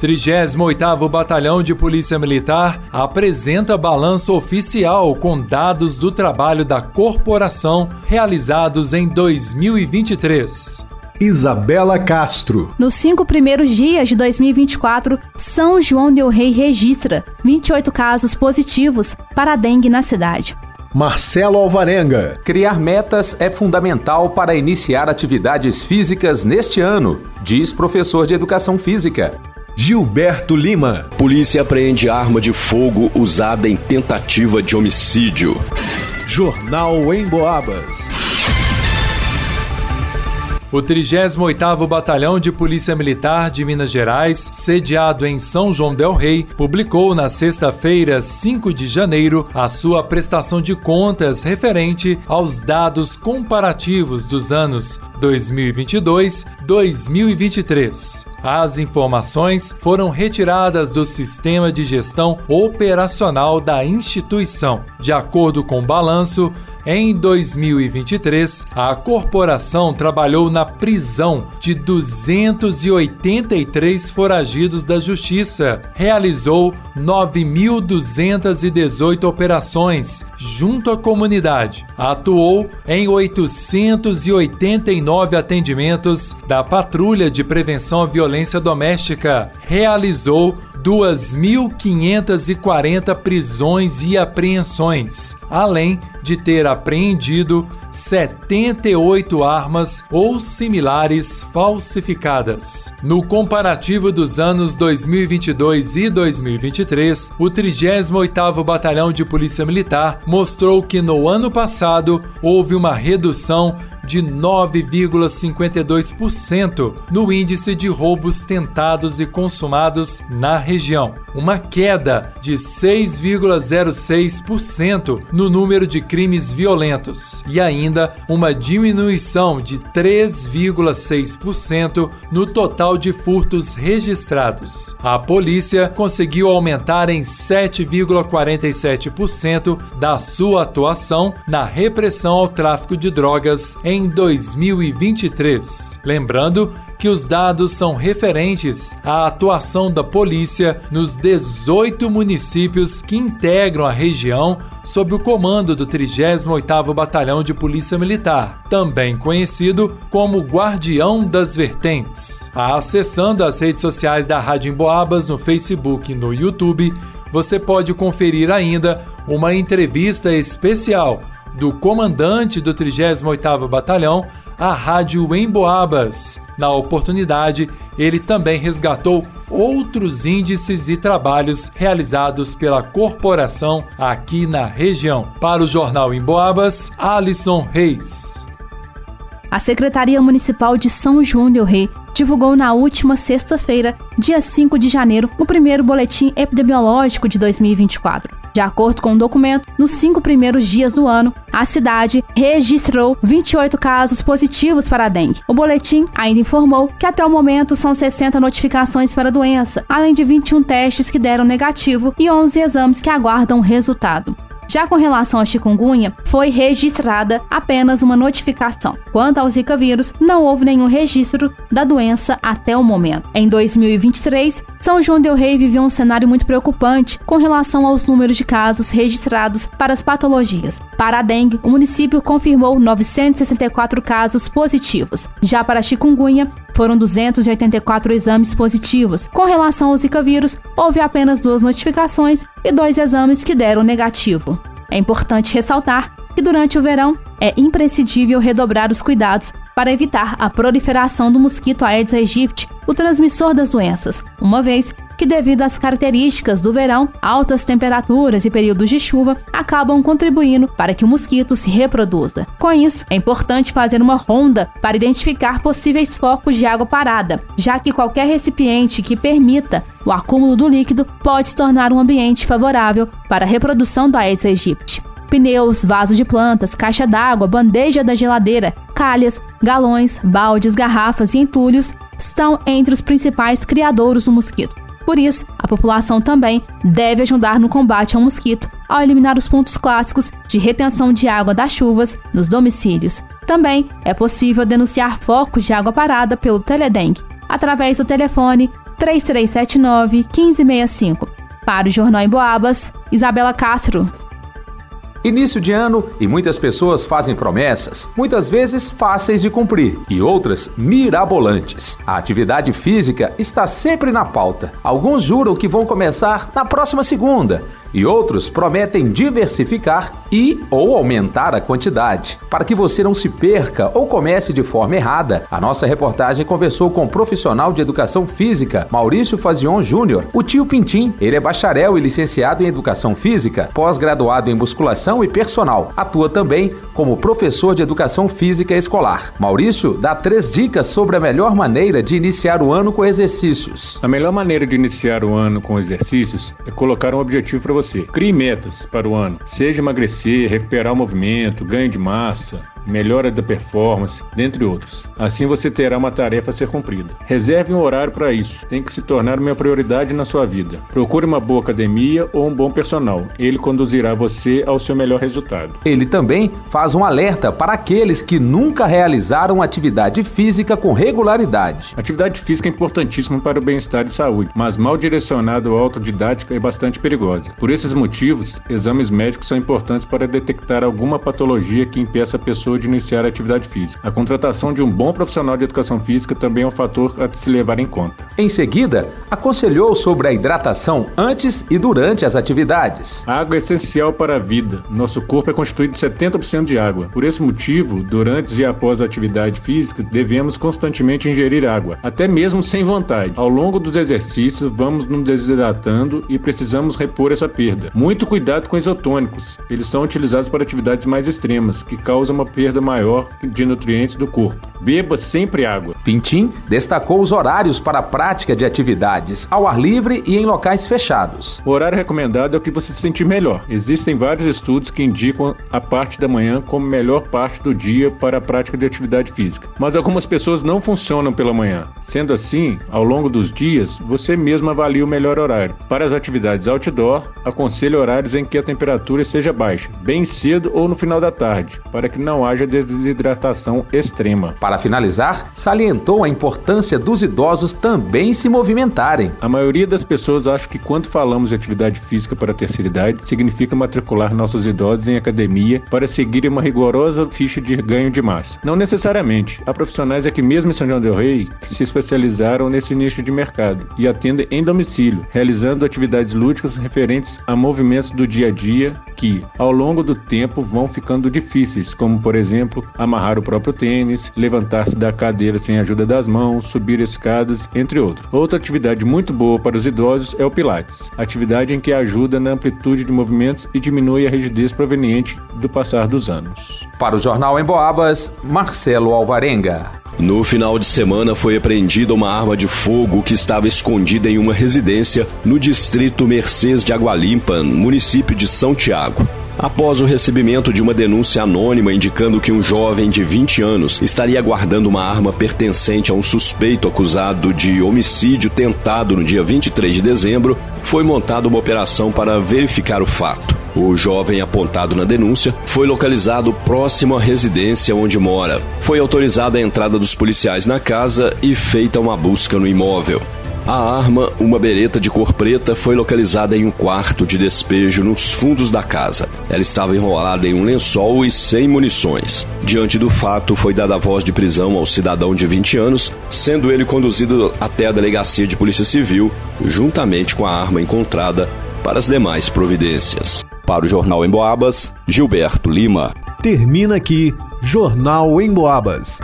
38º Batalhão de Polícia Militar apresenta balanço oficial com dados do trabalho da corporação realizados em 2023. Isabela Castro. Nos cinco primeiros dias de 2024, São João del Rei registra 28 casos positivos para a dengue na cidade. Marcelo Alvarenga. Criar metas é fundamental para iniciar atividades físicas neste ano, diz professor de educação física. Gilberto Lima. Polícia apreende arma de fogo usada em tentativa de homicídio. Jornal em Boabas. O 38º Batalhão de Polícia Militar de Minas Gerais, sediado em São João del Rei, publicou na sexta-feira, 5 de janeiro, a sua prestação de contas referente aos dados comparativos dos anos 2022-2023. As informações foram retiradas do sistema de gestão operacional da instituição. De acordo com o balanço, em 2023, a corporação trabalhou na prisão de 283 foragidos da Justiça, realizou 9.218 operações junto à comunidade, atuou em 889 atendimentos da Patrulha de Prevenção à Violência Doméstica, realizou 2.540 prisões e apreensões, além de ter apreendido 78 armas ou similares falsificadas. No comparativo dos anos 2022 e 2023, o 38º Batalhão de Polícia Militar mostrou que no ano passado houve uma redução de 9,52% no índice de roubos tentados e consumados na região, uma queda de 6,06% no número de crimes violentos e ainda uma diminuição de 3,6% no total de furtos registrados. A polícia conseguiu aumentar em 7,47% da sua atuação na repressão ao tráfico de drogas em em 2023. Lembrando que os dados são referentes à atuação da polícia nos 18 municípios que integram a região sob o comando do 38º Batalhão de Polícia Militar, também conhecido como Guardião das Vertentes. Acessando as redes sociais da Rádio Emboabas no Facebook e no YouTube, você pode conferir ainda uma entrevista especial do comandante do 38º Batalhão à Rádio Emboabas. Na oportunidade, ele também resgatou outros índices e trabalhos realizados pela corporação aqui na região. Para o Jornal Emboabas, Alisson Reis. A Secretaria Municipal de São João del Rei divulgou na última sexta-feira, dia 5 de janeiro, o primeiro boletim epidemiológico de 2024. De acordo com o documento, nos cinco primeiros dias do ano, a cidade registrou 28 casos positivos para a dengue. O boletim ainda informou que até o momento são 60 notificações para a doença, além de 21 testes que deram negativo e 11 exames que aguardam resultado. Já com relação à chikungunya, foi registrada apenas uma notificação. Quanto ao Zika vírus, não houve nenhum registro da doença até o momento. Em 2023, São João del Rei viveu um cenário muito preocupante com relação aos números de casos registrados para as patologias. Para a dengue, o município confirmou 964 casos positivos. Já para a chikungunya, foram 284 exames positivos. Com relação ao Zika vírus, houve apenas duas notificações e dois exames que deram negativo. É importante ressaltar que durante o verão é imprescindível redobrar os cuidados para evitar a proliferação do mosquito Aedes aegypti, o transmissor das doenças, uma vez que, devido às características do verão, altas temperaturas e períodos de chuva acabam contribuindo para que o mosquito se reproduza. Com isso, é importante fazer uma ronda para identificar possíveis focos de água parada, já que qualquer recipiente que permita o acúmulo do líquido pode se tornar um ambiente favorável para a reprodução do Aedes aegypti. Pneus, vaso de plantas, caixa d'água, bandeja da geladeira, calhas, galões, baldes, garrafas e entulhos estão entre os principais criadouros do mosquito. Por isso, a população também deve ajudar no combate ao mosquito ao eliminar os pontos clássicos de retenção de água das chuvas nos domicílios. Também é possível denunciar focos de água parada pelo Teledengue através do telefone 3379 1565. Para o Jornal em Boabas, Isabela Castro. Início de ano e muitas pessoas fazem promessas, muitas vezes fáceis de cumprir e outras mirabolantes. A atividade física está sempre na pauta. Alguns juram que vão começar na próxima segunda, e outros prometem diversificar e ou aumentar a quantidade. Para que você não se perca ou comece de forma errada, a nossa reportagem conversou com o profissional de educação física, Maurício Fazion Júnior, o tio Pintim. Ele é bacharel e licenciado em educação física, pós-graduado em musculação e personal. Atua também como professor de educação física escolar. Maurício dá três dicas sobre a melhor maneira de iniciar o ano com exercícios. A melhor maneira de iniciar o ano com exercícios é colocar um objetivo para você. Crie metas para o ano, seja emagrecer, recuperar o movimento, ganho de massa, melhora da performance, dentre outros. Assim você terá uma tarefa a ser cumprida. Reserve um horário para isso, tem que se tornar uma prioridade na sua vida. Procure uma boa academia ou um bom personal, ele conduzirá você ao seu melhor resultado. Ele também faz um alerta para aqueles que nunca realizaram atividade física com regularidade. Atividade física é importantíssima para o bem-estar e saúde, mas mal direcionada ou autodidática é bastante perigosa. Por esses motivos, exames médicos são importantes para detectar alguma patologia que impeça a pessoa de iniciar a atividade física. A contratação de um bom profissional de educação física também é um fator a se levar em conta. Em seguida, aconselhou sobre a hidratação antes e durante as atividades. A água é essencial para a vida. Nosso corpo é constituído de 70% de água. Por esse motivo, durante e após a atividade física, devemos constantemente ingerir água, até mesmo sem vontade. Ao longo dos exercícios, vamos nos desidratando e precisamos repor essa perda. Muito cuidado com isotônicos. Eles são utilizados para atividades mais extremas, que causam uma perda maior de nutrientes do corpo. Beba sempre água. Pintim destacou os horários para a prática de atividades ao ar livre e em locais fechados. O horário recomendado é o que você se sentir melhor. Existem vários estudos que indicam a parte da manhã como melhor parte do dia para a prática de atividade física. Mas algumas pessoas não funcionam pela manhã. Sendo assim, ao longo dos dias, você mesmo avalia o melhor horário. Para as atividades outdoor, aconselho horários em que a temperatura seja baixa, bem cedo ou no final da tarde, para que não haja desidratação extrema. Para finalizar, salientou a importância dos idosos também se movimentarem. A maioria das pessoas acha que quando falamos de atividade física para a terceira idade, significa matricular nossos idosos em academia para seguirem uma rigorosa ficha de ganho de massa. Não necessariamente. Há profissionais aqui mesmo em São João del Rei que se especializaram nesse nicho de mercado e atendem em domicílio, realizando atividades lúdicas referentes a movimentos do dia a dia que, ao longo do tempo, vão ficando difíceis, como por exemplo, amarrar o próprio tênis, levantar-se da cadeira sem a ajuda das mãos, subir escadas, entre outros. Outra atividade muito boa para os idosos é o Pilates, atividade em que ajuda na amplitude de movimentos e diminui a rigidez proveniente do passar dos anos. Para o Jornal em Boabas, Marcelo Alvarenga. No final de semana foi apreendida uma arma de fogo que estava escondida em uma residência no distrito Mercês de Água Limpa, município de São Tiago após o recebimento de uma denúncia anônima indicando que um jovem de 20 anos estaria guardando uma arma pertencente a um suspeito acusado de homicídio tentado no dia 23 de dezembro, foi montada uma operação para verificar o fato. O jovem apontado na denúncia foi localizado próximo à residência onde mora. Foi autorizada a entrada dos policiais na casa e feita uma busca no imóvel. A arma, uma bereta de cor preta, foi localizada em um quarto de despejo nos fundos da casa. Ela estava enrolada em um lençol e sem munições. Diante do fato, foi dada a voz de prisão ao cidadão de 20 anos, sendo ele conduzido até a delegacia de Polícia Civil, juntamente com a arma encontrada, para as demais providências. Para o Jornal em Boabas, Gilberto Lima. Termina aqui Jornal em Boabas.